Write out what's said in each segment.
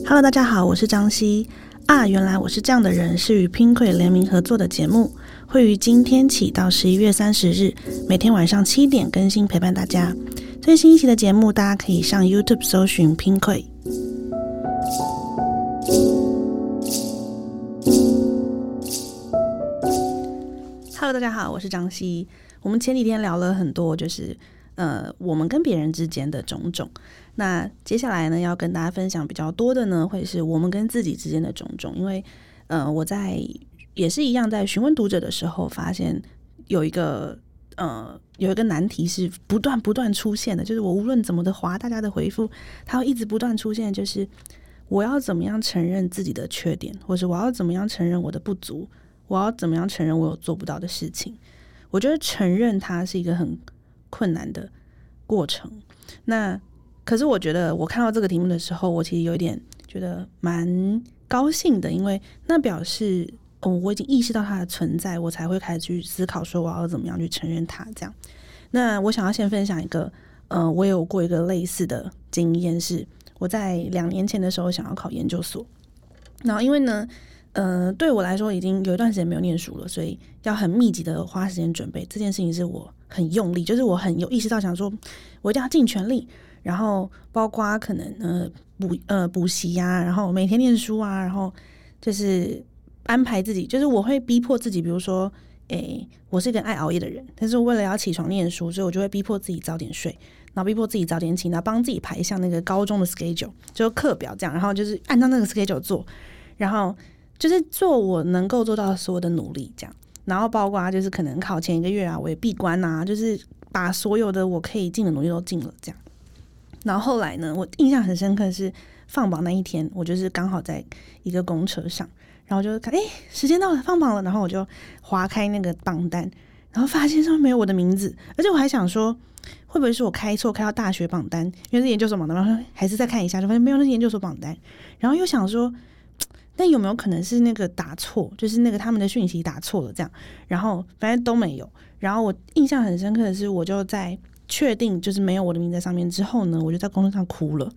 Hello，大家好，我是张希啊。原来我是这样的人，是与 Pinkoi 联名合作的节目，会于今天起到十一月三十日，每天晚上七点更新，陪伴大家。最新一期的节目，大家可以上 YouTube 搜寻 Pinkoi。Hello，大家好，我是张希。我们前几天聊了很多，就是呃，我们跟别人之间的种种。那接下来呢，要跟大家分享比较多的呢，会是我们跟自己之间的种种。因为，呃，我在也是一样，在询问读者的时候，发现有一个呃，有一个难题是不断不断出现的，就是我无论怎么的划大家的回复，它会一直不断出现，就是我要怎么样承认自己的缺点，或是我要怎么样承认我的不足，我要怎么样承认我有做不到的事情。我觉得承认它是一个很困难的过程。那可是我觉得，我看到这个题目的时候，我其实有点觉得蛮高兴的，因为那表示哦，我已经意识到它的存在，我才会开始去思考说我要怎么样去承认它。这样，那我想要先分享一个，呃，我有过一个类似的经验，是我在两年前的时候想要考研究所，然后因为呢，呃，对我来说已经有一段时间没有念书了，所以要很密集的花时间准备这件事情，是我很用力，就是我很有意识到想说，我一定要尽全力。然后包括可能呃补呃补习呀，然后每天念书啊，然后就是安排自己，就是我会逼迫自己，比如说，诶，我是一个爱熬夜的人，但是为了要起床念书，所以我就会逼迫自己早点睡，然后逼迫自己早点起，然后帮自己排一下那个高中的 schedule，就课表这样，然后就是按照那个 schedule 做，然后就是做我能够做到所有的努力这样，然后包括就是可能考前一个月啊，我也闭关呐，就是把所有的我可以尽的努力都尽了这样。然后后来呢，我印象很深刻是放榜那一天，我就是刚好在一个公车上，然后就看，哎，时间到了，放榜了，然后我就划开那个榜单，然后发现上面没有我的名字，而且我还想说，会不会是我开错，开到大学榜单，因为是研究所榜单，然后还是再看一下，就发现没有那是研究所榜单，然后又想说，那有没有可能是那个打错，就是那个他们的讯息打错了这样，然后反正都没有，然后我印象很深刻的是，我就在。确定就是没有我的名在上面之后呢，我就在工作上哭了。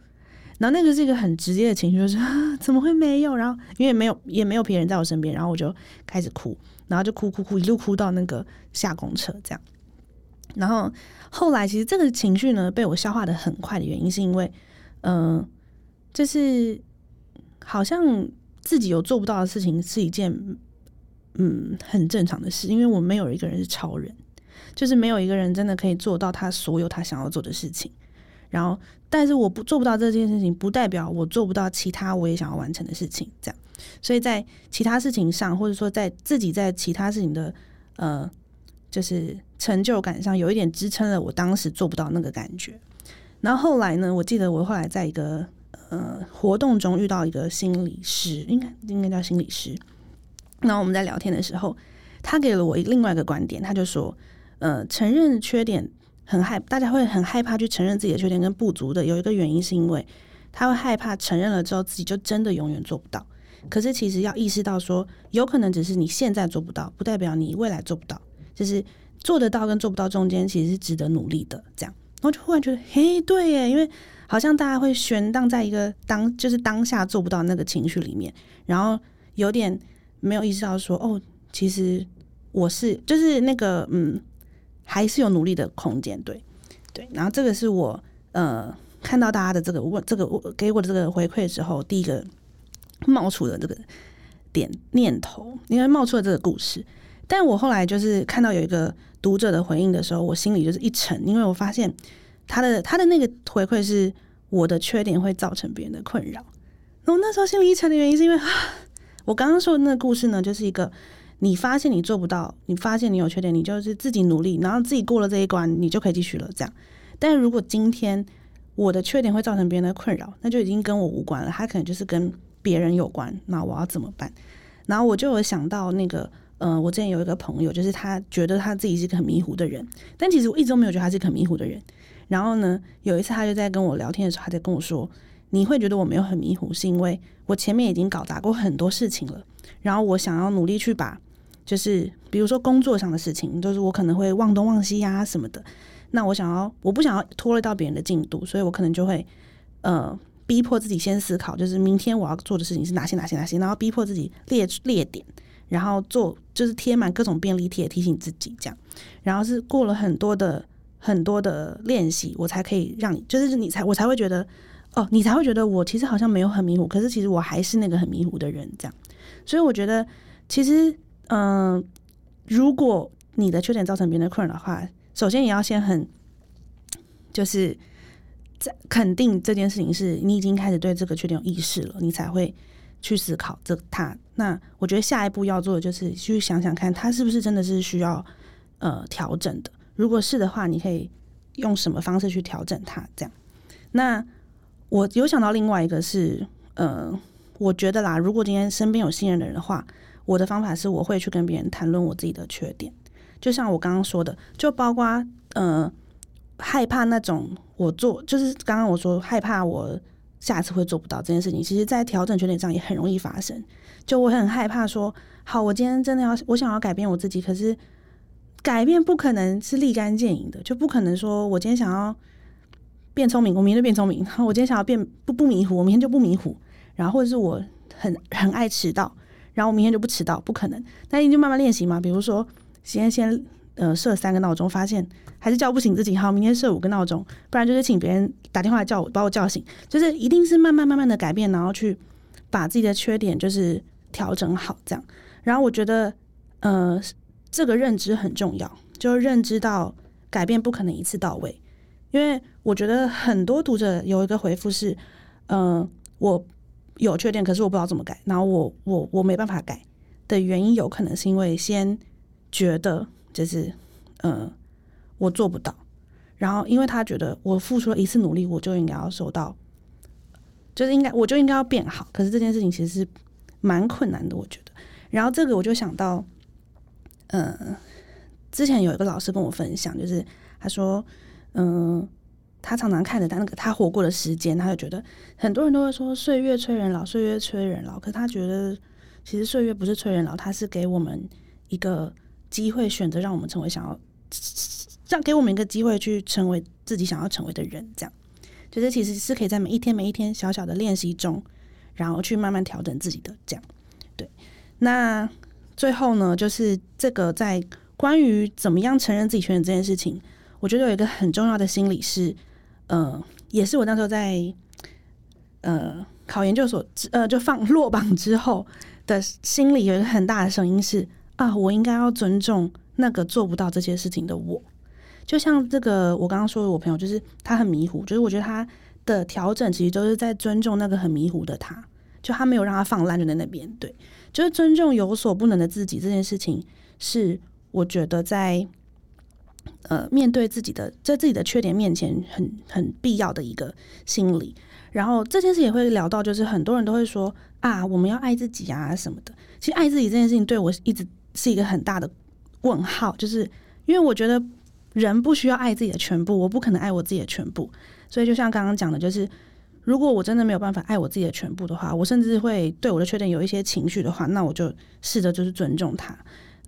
然后那个是一个很直接的情绪，就是啊，怎么会没有？然后因为没有也没有别人在我身边，然后我就开始哭，然后就哭哭哭，一路哭到那个下公车这样。然后后来其实这个情绪呢被我消化的很快的原因，是因为嗯，就是好像自己有做不到的事情是一件嗯很正常的事，因为我没有一个人是超人。就是没有一个人真的可以做到他所有他想要做的事情，然后，但是我不做不到这件事情，不代表我做不到其他我也想要完成的事情。这样，所以在其他事情上，或者说在自己在其他事情的呃，就是成就感上，有一点支撑了我当时做不到那个感觉。然后后来呢，我记得我后来在一个呃活动中遇到一个心理师，应该应该叫心理师。然后我们在聊天的时候，他给了我另外一个观点，他就说。呃，承认缺点很害，大家会很害怕去承认自己的缺点跟不足的。有一个原因是因为他会害怕承认了之后自己就真的永远做不到。可是其实要意识到说，有可能只是你现在做不到，不代表你未来做不到。就是做得到跟做不到中间其实是值得努力的。这样，然后就忽然觉得，嘿，对耶，因为好像大家会悬荡在一个当就是当下做不到那个情绪里面，然后有点没有意识到说，哦，其实我是就是那个嗯。还是有努力的空间，对对。然后这个是我呃看到大家的这个问这个我给我的这个回馈之后，第一个冒出的这个点念头，因为冒出了这个故事。但我后来就是看到有一个读者的回应的时候，我心里就是一沉，因为我发现他的他的那个回馈是我的缺点会造成别人的困扰。那我那时候心里一沉的原因是因为啊，我刚刚说的那个故事呢，就是一个。你发现你做不到，你发现你有缺点，你就是自己努力，然后自己过了这一关，你就可以继续了。这样，但如果今天我的缺点会造成别人的困扰，那就已经跟我无关了，他可能就是跟别人有关。那我要怎么办？然后我就有想到那个，呃，我之前有一个朋友，就是他觉得他自己是个很迷糊的人，但其实我一直都没有觉得他是个很迷糊的人。然后呢，有一次他就在跟我聊天的时候，他在跟我说：“你会觉得我没有很迷糊，是因为我前面已经搞砸过很多事情了，然后我想要努力去把。”就是比如说工作上的事情，就是我可能会忘东忘西呀什么的。那我想要，我不想要拖累到别人的进度，所以我可能就会呃逼迫自己先思考，就是明天我要做的事情是哪些哪些哪些，然后逼迫自己列列点，然后做就是贴满各种便利贴提醒自己这样，然后是过了很多的很多的练习，我才可以让你就是你才我才会觉得哦，你才会觉得我其实好像没有很迷糊，可是其实我还是那个很迷糊的人这样，所以我觉得其实嗯，如果你的缺点造成别人的困扰的话，首先也要先很就是在肯定这件事情是你已经开始对这个缺点有意识了，你才会去思考这它。那我觉得下一步要做的就是去想想看，他是不是真的是需要呃调整的。如果是的话，你可以用什么方式去调整它？这样。那我有想到另外一个是，呃，我觉得啦，如果今天身边有信任的人的话，我的方法是我会去跟别人谈论我自己的缺点。就像我刚刚说的，就包括呃害怕那种我做，就是刚刚我说害怕我下次会做不到这件事情，其实在调整缺点上也很容易发生。就我很害怕说，好，我今天真的要我想要改变我自己，可是改变不可能是立竿见影的，就不可能说我今天想要变聪明，我明天就变聪明；我今天想要变不不迷糊，我明天就不迷糊。然后或者是我很很爱迟到，然后我明天就不迟到，不可能。那你就慢慢练习嘛，比如说。先先呃设三个闹钟，发现还是叫不醒自己。好，明天设五个闹钟，不然就是请别人打电话叫我，把我叫醒。就是一定是慢慢慢慢的改变，然后去把自己的缺点就是调整好，这样。然后我觉得呃这个认知很重要，就认知到改变不可能一次到位。因为我觉得很多读者有一个回复是，嗯，我有缺点，可是我不知道怎么改。然后我我我没办法改的原因，有可能是因为先。觉得就是，嗯，我做不到。然后，因为他觉得我付出了一次努力，我就应该要收到，就是应该我就应该要变好。可是这件事情其实是蛮困难的，我觉得。然后这个我就想到，嗯，之前有一个老师跟我分享，就是他说，嗯，他常常看着他那个他活过的时间，他就觉得很多人都会说岁月催人老，岁月催人老。可他觉得其实岁月不是催人老，他是给我们一个。机会选择让我们成为想要，让给我们一个机会去成为自己想要成为的人，这样，就是其实是可以在每一天每一天小小的练习中，然后去慢慢调整自己的这样。对，那最后呢，就是这个在关于怎么样承认自己缺点这件事情，我觉得有一个很重要的心理是，呃，也是我那时候在呃考研究所呃就放落榜之后的心里有一个很大的声音是。啊，我应该要尊重那个做不到这些事情的我。就像这个，我刚刚说的，我朋友就是他很迷糊，就是我觉得他的调整其实都是在尊重那个很迷糊的他，就他没有让他放烂就在那边。对，就是尊重有所不能的自己这件事情，是我觉得在呃面对自己的在自己的缺点面前很很必要的一个心理。然后这件事也会聊到，就是很多人都会说啊，我们要爱自己啊什么的。其实爱自己这件事情对我一直。是一个很大的问号，就是因为我觉得人不需要爱自己的全部，我不可能爱我自己的全部，所以就像刚刚讲的，就是如果我真的没有办法爱我自己的全部的话，我甚至会对我的缺点有一些情绪的话，那我就试着就是尊重他。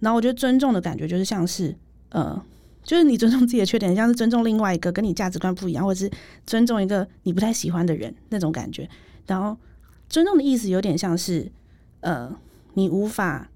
然后我觉得尊重的感觉就是像是呃，就是你尊重自己的缺点，像是尊重另外一个跟你价值观不一样，或者是尊重一个你不太喜欢的人那种感觉。然后尊重的意思有点像是呃，你无法。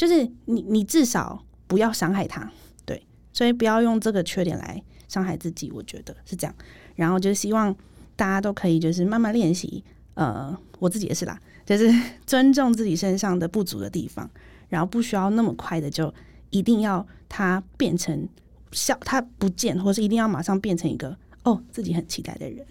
就是你，你至少不要伤害他，对，所以不要用这个缺点来伤害自己，我觉得是这样。然后就希望大家都可以就是慢慢练习，呃，我自己也是啦，就是 尊重自己身上的不足的地方，然后不需要那么快的就一定要他变成笑，他不见，或是一定要马上变成一个哦自己很期待的人。